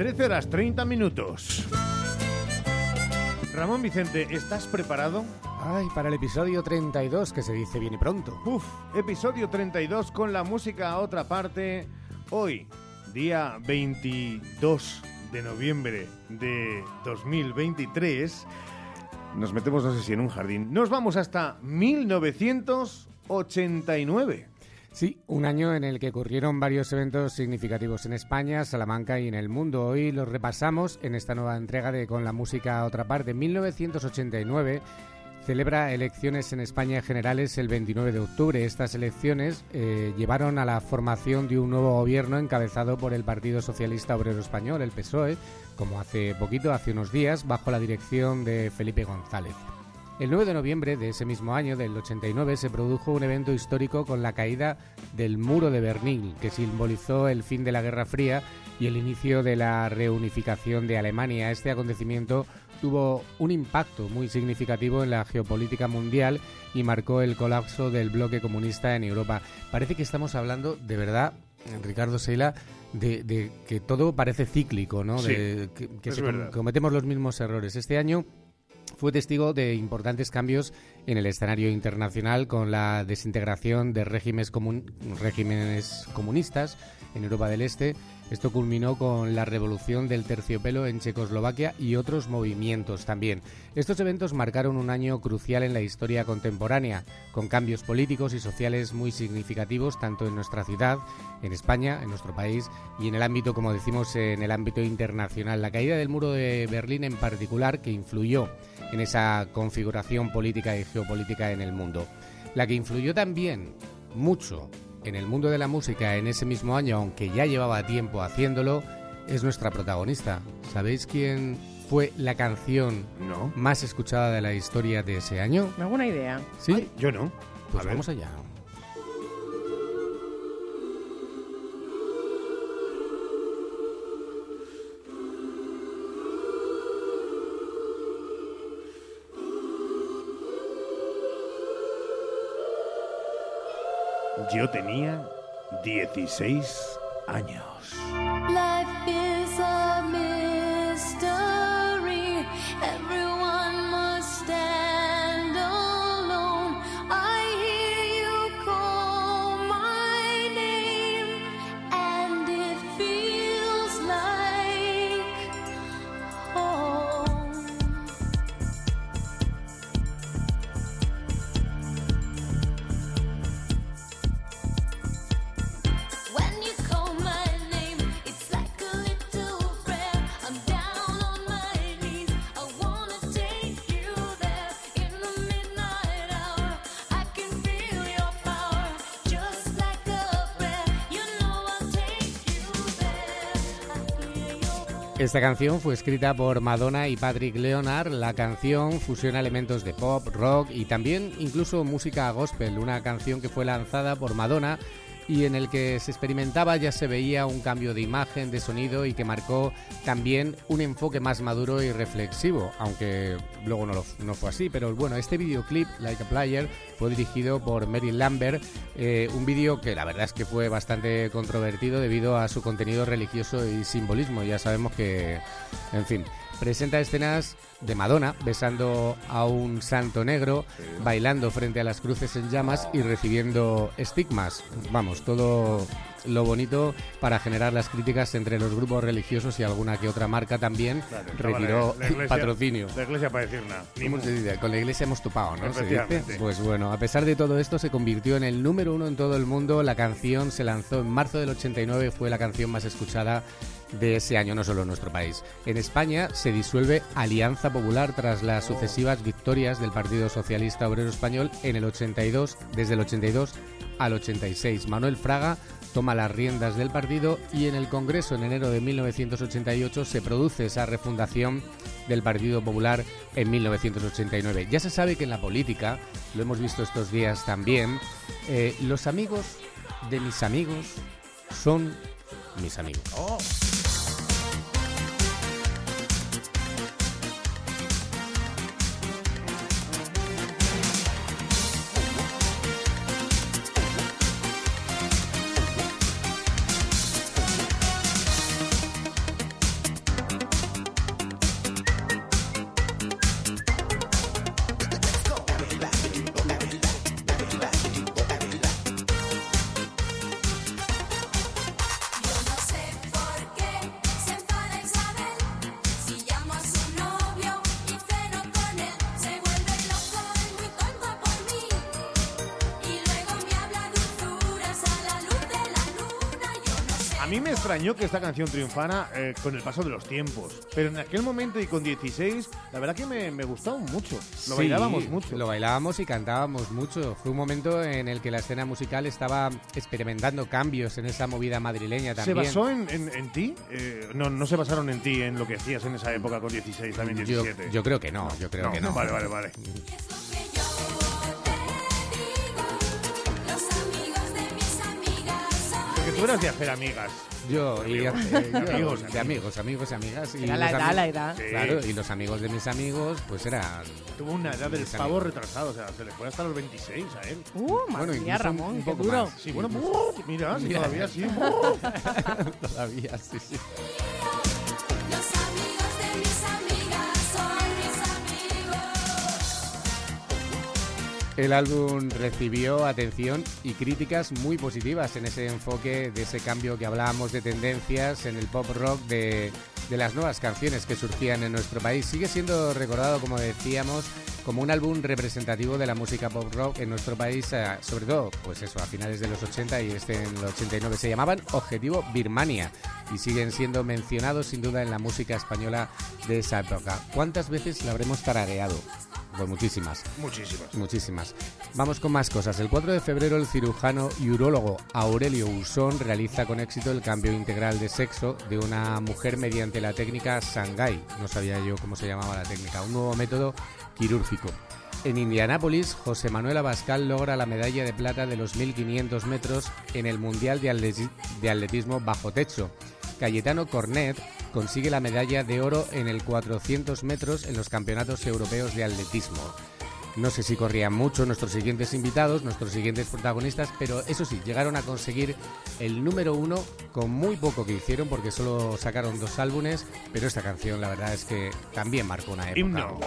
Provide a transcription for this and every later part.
13 horas 30 minutos. Ramón Vicente, ¿estás preparado? Ay, para el episodio 32, que se dice bien y pronto. Uf, episodio 32 con la música a otra parte. Hoy, día 22 de noviembre de 2023, nos metemos, no sé si en un jardín. Nos vamos hasta 1989. Sí, un año en el que ocurrieron varios eventos significativos en España, Salamanca y en el mundo. Hoy los repasamos en esta nueva entrega de Con la música a otra parte. 1989 celebra elecciones en España generales el 29 de octubre. Estas elecciones eh, llevaron a la formación de un nuevo gobierno encabezado por el Partido Socialista Obrero Español, el PSOE, como hace poquito, hace unos días, bajo la dirección de Felipe González. El 9 de noviembre de ese mismo año, del 89, se produjo un evento histórico con la caída del muro de Berlín, que simbolizó el fin de la Guerra Fría y el inicio de la reunificación de Alemania. Este acontecimiento tuvo un impacto muy significativo en la geopolítica mundial y marcó el colapso del bloque comunista en Europa. Parece que estamos hablando de verdad, Ricardo Seila, de, que todo parece cíclico, ¿no? de, que, cometemos los mismos errores. Este año fue testigo de importantes cambios en el escenario internacional con la desintegración de regímenes, regímenes comunistas en Europa del Este. Esto culminó con la revolución del terciopelo en Checoslovaquia y otros movimientos también. Estos eventos marcaron un año crucial en la historia contemporánea, con cambios políticos y sociales muy significativos tanto en nuestra ciudad, en España, en nuestro país y en el ámbito, como decimos, en el ámbito internacional. La caída del muro de Berlín en particular, que influyó en esa configuración política y geopolítica en el mundo. La que influyó también mucho en el mundo de la música en ese mismo año, aunque ya llevaba tiempo haciéndolo, es nuestra protagonista. ¿Sabéis quién fue la canción más escuchada de la historia de ese año? ¿Me hago idea? ¿Sí? yo no. Pues vamos allá. Yo tenía 16 años. Esta canción fue escrita por Madonna y Patrick Leonard. La canción fusiona elementos de pop, rock y también incluso música gospel, una canción que fue lanzada por Madonna y en el que se experimentaba ya se veía un cambio de imagen, de sonido y que marcó también un enfoque más maduro y reflexivo, aunque luego no, no fue así. Pero bueno, este videoclip, Like a Player, fue dirigido por Mary Lambert, eh, un vídeo que la verdad es que fue bastante controvertido debido a su contenido religioso y simbolismo. Ya sabemos que, en fin, presenta escenas de Madonna besando a un santo negro, bailando frente a las cruces en llamas y recibiendo estigmas. Vamos, todo lo bonito para generar las críticas entre los grupos religiosos y alguna que otra marca también retiró patrocinio. La iglesia para decir nada. Con la iglesia hemos topado, ¿no? Pues bueno, a pesar de todo esto se convirtió en el número uno en todo el mundo. La canción se lanzó en marzo del 89, fue la canción más escuchada de ese año, no solo en nuestro país. En España se disuelve Alianza Popular tras las sucesivas victorias del Partido Socialista Obrero Español en el 82, desde el 82 al 86. Manuel Fraga toma las riendas del partido y en el Congreso en enero de 1988 se produce esa refundación del Partido Popular en 1989. Ya se sabe que en la política, lo hemos visto estos días también, eh, los amigos de mis amigos son mis amigos. Oh. Mí me extrañó que esta canción triunfara eh, con el paso de los tiempos. Pero en aquel momento y con 16, la verdad que me, me gustaba mucho. Lo Sí, bailábamos mucho. Lo bailábamos y cantábamos mucho. Fue un momento en el que la escena musical estaba experimentando cambios en esa movida madrileña ¿Se también. basó en, en- en ti? Eh, no, no se basaron en ti, en lo que hacías en esa época con 16, también yo, 17. yo creo que no, yo creo que no. Vale, vale, vale. Eras de hacer amigas. Yo, y, Amigos. eh, yo- Amigos, de amigos, amigos y amigas. Y Era la los edad, la edad. Sí. Claro, y los amigos de mis amigos, pues eran. Tuvo una edad del Mis pavo amigos. retrasado, o sea, se le fue hasta los 26 a él. Uh, madre Bueno, mía, incluso un- Ramón, un qué poco duro. más. Sí, bueno, mira, sí, Mira. todavía sí. Todavía, sí, sí. El álbum recibió atención y críticas muy positivas en ese enfoque de ese cambio que hablábamos de tendencias en el pop rock de, de las nuevas canciones que surgían en nuestro país. Sigue siendo recordado, como decíamos, como un álbum representativo de la música pop rock en nuestro país, eh, sobre todo, pues eso, a finales de los 80 y este en el 89. Se llamaban Objetivo Birmania y siguen siendo mencionados sin duda en la música española de esa época. ¿Cuántas veces la habremos tarareado? Pues muchísimas. Muchísimas. Muchísimas. Vamos con más cosas. El 4 de febrero el cirujano y urólogo Aurelio Usón realiza con éxito el cambio integral de sexo de una mujer mediante la técnica Sangai. No sabía yo cómo se llamaba la técnica. Un nuevo método quirúrgico. En Indianápolis, José Manuel Abascal logra la medalla de plata de los 1500 metros en el Mundial de, Atleti- de Atletismo bajo techo. Cayetano Cornet consigue la medalla de oro en el 400 metros en los Campeonatos Europeos de Atletismo. No sé si corrían mucho nuestros siguientes invitados, nuestros siguientes protagonistas, pero eso sí, llegaron a conseguir el número uno con muy poco que hicieron porque solo sacaron dos álbumes, pero esta canción la verdad es que también marcó una época. Himno.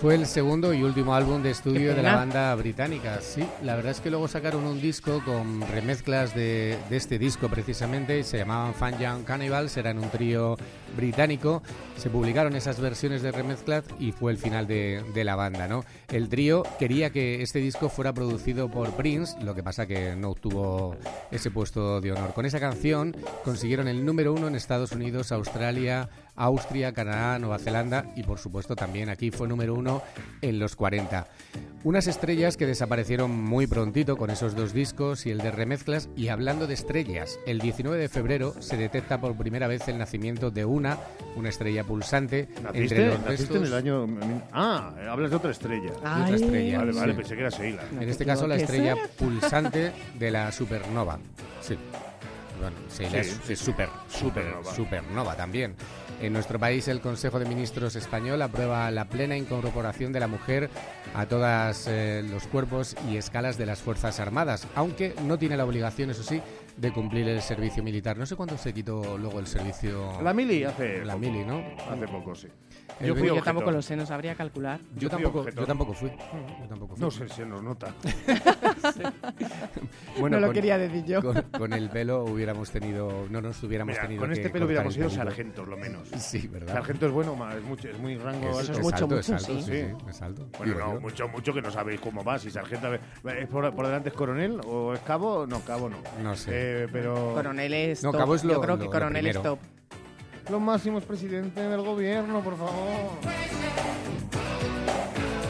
Fue el segundo y último álbum de estudio de la banda británica. Sí, la verdad es que luego sacaron un disco con remezclas de, de este disco precisamente se llamaban Fan Young Cannibals, eran un trío británico. Se publicaron esas versiones de remezclas y fue el final de, de la banda, ¿no? El trío quería que este disco fuera producido por Prince, lo que pasa que no obtuvo ese puesto de honor. Con esa canción consiguieron el número uno en Estados Unidos, Australia, Austria, Canadá, Nueva Zelanda y por supuesto también aquí fue número uno en los 40. Unas estrellas que desaparecieron muy prontito con esos dos discos y el de remezclas y hablando de estrellas, el 19 de febrero se detecta por primera vez el nacimiento de una, una estrella pulsante ¿Naciste, entre los naciste en restos el año... Ah, hablas de otra estrella. otra estrella. Vale, vale, sí. pensé que era Sheila. No en te este caso la estrella pulsante de la supernova. Sí. Bueno, sí, la Sí, es, sí, es sí. super, super, Supernova. supernova también. En nuestro país el Consejo de Ministros español aprueba la plena incorporación de la mujer a todos los cuerpos y escalas de las Fuerzas Armadas, aunque no tiene la obligación, eso sí, de cumplir el servicio militar. No sé cuándo se quitó luego el servicio... La mili hace... La mili, ¿no? Hace poco, sí. El Yo fui tampoco lo sé, no sabría calcular. Yo Yo tampoco, yo tampoco fui. Yo tampoco fui. No sé, se nos nota. Bueno, no lo con- quería decir yo. Con, con el pelo hubiéramos tenido, no nos hubiéramos Mira, tenido con que este pelo cortar hubiéramos sido sargentos, lo menos. Sí, ¿verdad? Sargento es bueno, es, mucho, es muy rango Es, es es mucho, alto, mucho, es alto, sí. sí, sí, es alto. Bueno, Digo no, yo. mucho, mucho que no sabéis cómo va. Si sargento ¿es por, por delante es coronel o es cabo? No, cabo no. No sé. Eh, pero Coronel es No, top. cabo es lo- Yo creo lo- que lo coronel es top. los máximos presidentes del gobierno, por favor.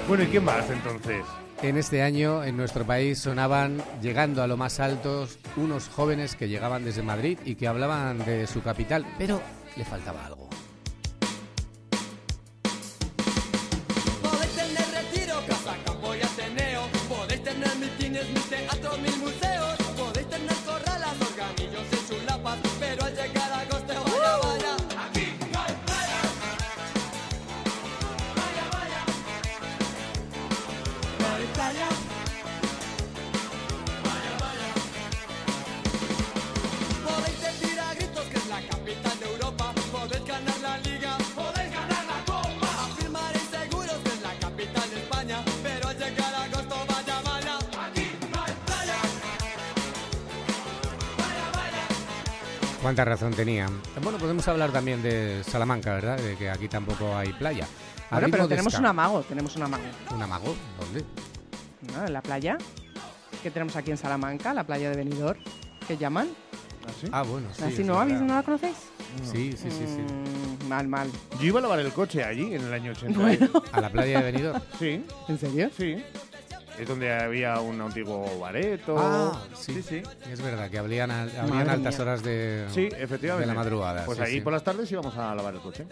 Bueno, ¿y quién más entonces? En este año en nuestro país sonaban, llegando a lo más alto, unos jóvenes que llegaban desde Madrid y que hablaban de su capital, pero le faltaba algo. Cuánta razón tenía. Bueno, podemos hablar también de Salamanca, ¿verdad? De que aquí tampoco hay playa. Ahora, pero tenemos un amago, tenemos un amago. ¿Un amago? ¿Dónde? ¿No? En la playa que tenemos aquí en Salamanca, la playa de Benidorm, que llaman. ¿Ah, sí? Ah, bueno, sí. ¿Así no, ¿habéis-. ¿No la conocéis? Sí, sí, sí, sí. Mm, mal, mal. Yo iba a lavar el coche allí en el año 80. Bueno, A la playa de Benidorm. Sí, ¿en serio? sí. Es donde había un antiguo bareto. Ah, sí. sí. sí. Es verdad que habrían, habrían Madre altas mía. horas de, Sí, efectivamente. de la madrugada. Pues sí, ahí sí. por las tardes íbamos a lavar el coche.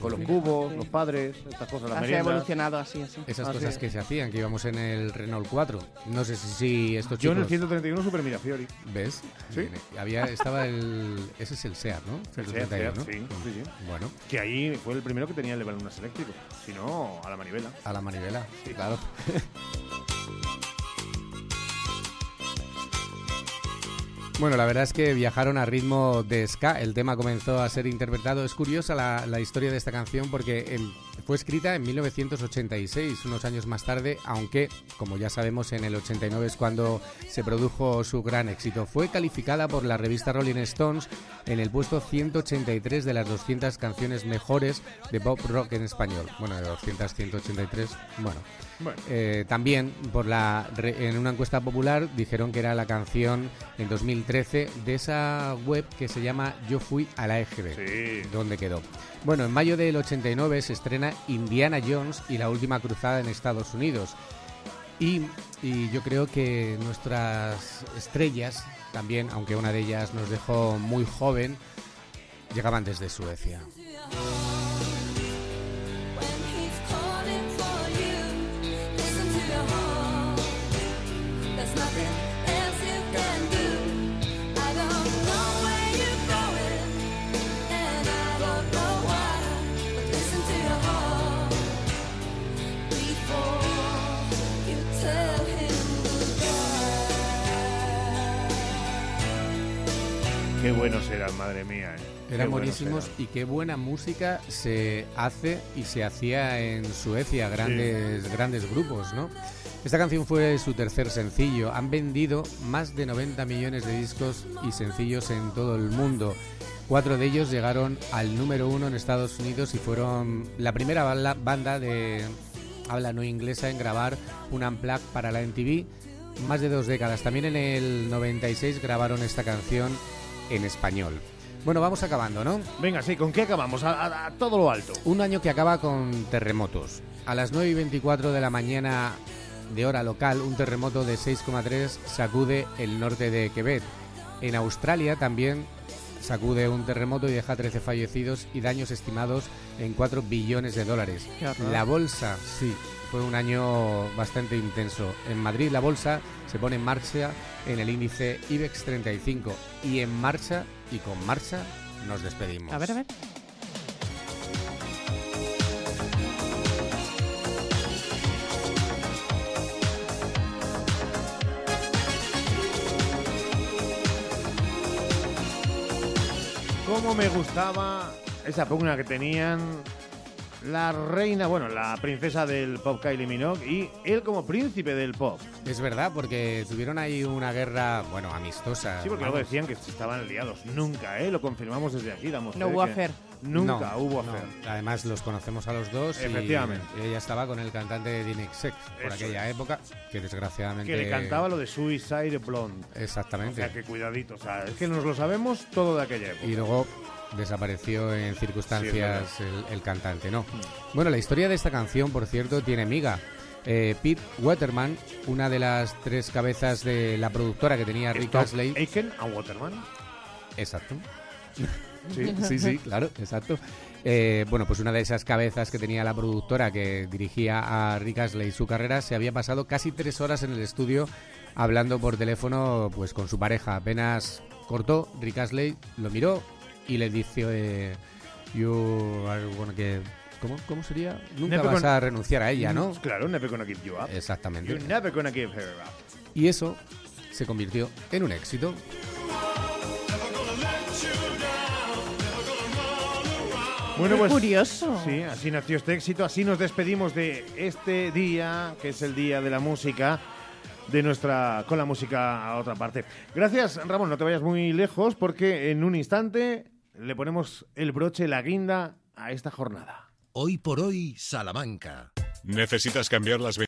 Con los cubos, Sí. los padres, estas cosas, las Así ha evolucionado así, así. Esas cosas que se hacían, que íbamos en el Renault 4. No sé si, si estos Yo en el chicos... 131 Super Mirafiori. ¿Ves? Sí. Había, estaba el... Ese es el SEAT, ¿no? El Seat, 131, Seat, ¿no? sí, sí, sí. Bueno, Que ahí fue el primero que tenía el levalunas eléctrico. Si no, a la manivela. a la manivela, Sí. claro. Bueno, la verdad es que viajaron a ritmo de ska. El tema comenzó a ser interpretado. Es curiosa la, la historia de esta canción porque em, fue escrita en 1986, unos años más tarde, aunque, como ya sabemos, en el 89 es cuando se produjo su gran éxito. Fue calificada por la revista Rolling Stones en el puesto 183 de las 200 canciones mejores de pop rock en español. Bueno, de 200, 183, bueno. Bueno, Eh, también por la en una encuesta popular dijeron que era la canción en 2013 de esa web que se llama Yo fui a la EGB. sí. ¿Dónde quedó? Bueno, en mayo del 89 se estrena Indiana Jones y la última cruzada en Estados Unidos. Y, y yo creo que nuestras estrellas también, aunque una de ellas nos dejó muy joven, llegaban desde Suecia. Qué buenos eran, madre mía. eh. Eran buenísimos eran. y qué buena música se hace y se hacía en Suecia, grandes, grandes grupos, ¿no? Esta canción fue su tercer sencillo. Han vendido más de 90 millones de discos y sencillos en todo el mundo. Cuatro de ellos llegaron al número uno en Estados Unidos y fueron la primera banda de habla no inglesa en grabar un unplug para la MTV. Más de dos décadas. También en el 96 grabaron esta canción en español. Bueno, vamos acabando, ¿no? Venga, sí, ¿con qué acabamos? A, a- a todo lo alto. Un año que acaba con terremotos. A las 9 y 24 de la mañana de hora local, un terremoto de 6,3 sacude el norte de Quebec. En Australia también sacude un terremoto y deja 13 fallecidos y daños estimados en 4 billones de dólares. La bolsa, sí, fue un año bastante intenso. En Madrid la bolsa se pone en marcha en el índice IBEX 35 y en marcha y con marcha nos despedimos. A ver, a ver. Cómo me gustaba esa pugna que tenían la reina, bueno, la princesa del pop Kylie Minogue y él como príncipe del pop. Es verdad, porque tuvieron ahí una guerra, bueno, amistosa. Sí, porque luego decían que estaban liados. Nunca, ¿eh? Lo confirmamos desde aquí, damos No hubo affair. Nunca No, hubo no. affair. Además, los conocemos a los dos. Efectivamente. Y ella estaba con el cantante de Dinex Sex por Eso aquella época, que desgraciadamente. Que le cantaba lo de Suicide Blonde. O Exactamente. sea, que cuidadito. O sea, es que nos lo sabemos todo de aquella época. Y luego desapareció en circunstancias el, el cantante, ¿no? Bueno, la historia de esta canción, por cierto, tiene miga. Eh, Pete Waterman, una de las tres cabezas de la productora que tenía Rick Astley. Aiken a Waterman. Exacto. Sí. sí, sí, claro, exacto. Eh, bueno, pues una de esas cabezas que tenía la productora que dirigía a Rick Astley su carrera se había pasado casi tres horas en el estudio hablando por teléfono pues con su pareja. Apenas cortó, Rick Astley lo miró y le dice eh, You are gonna get- ¿Cómo, ¿Cómo sería? Nunca Never vas gonna- a renunciar a ella, ¿no? Claro, never gonna give you up. Exactamente. You're never gonna give her up. Y eso se convirtió en un éxito. Bueno, pues curioso. Sí, así nació este éxito, así nos despedimos de este día, que es el Día de la Música. de nuestra con la música a otra parte. Gracias, Ramón, no te vayas muy lejos porque en un instante le ponemos el broche, la guinda a esta jornada. Hoy por hoy, Salamanca. ¿Necesitas cambiar las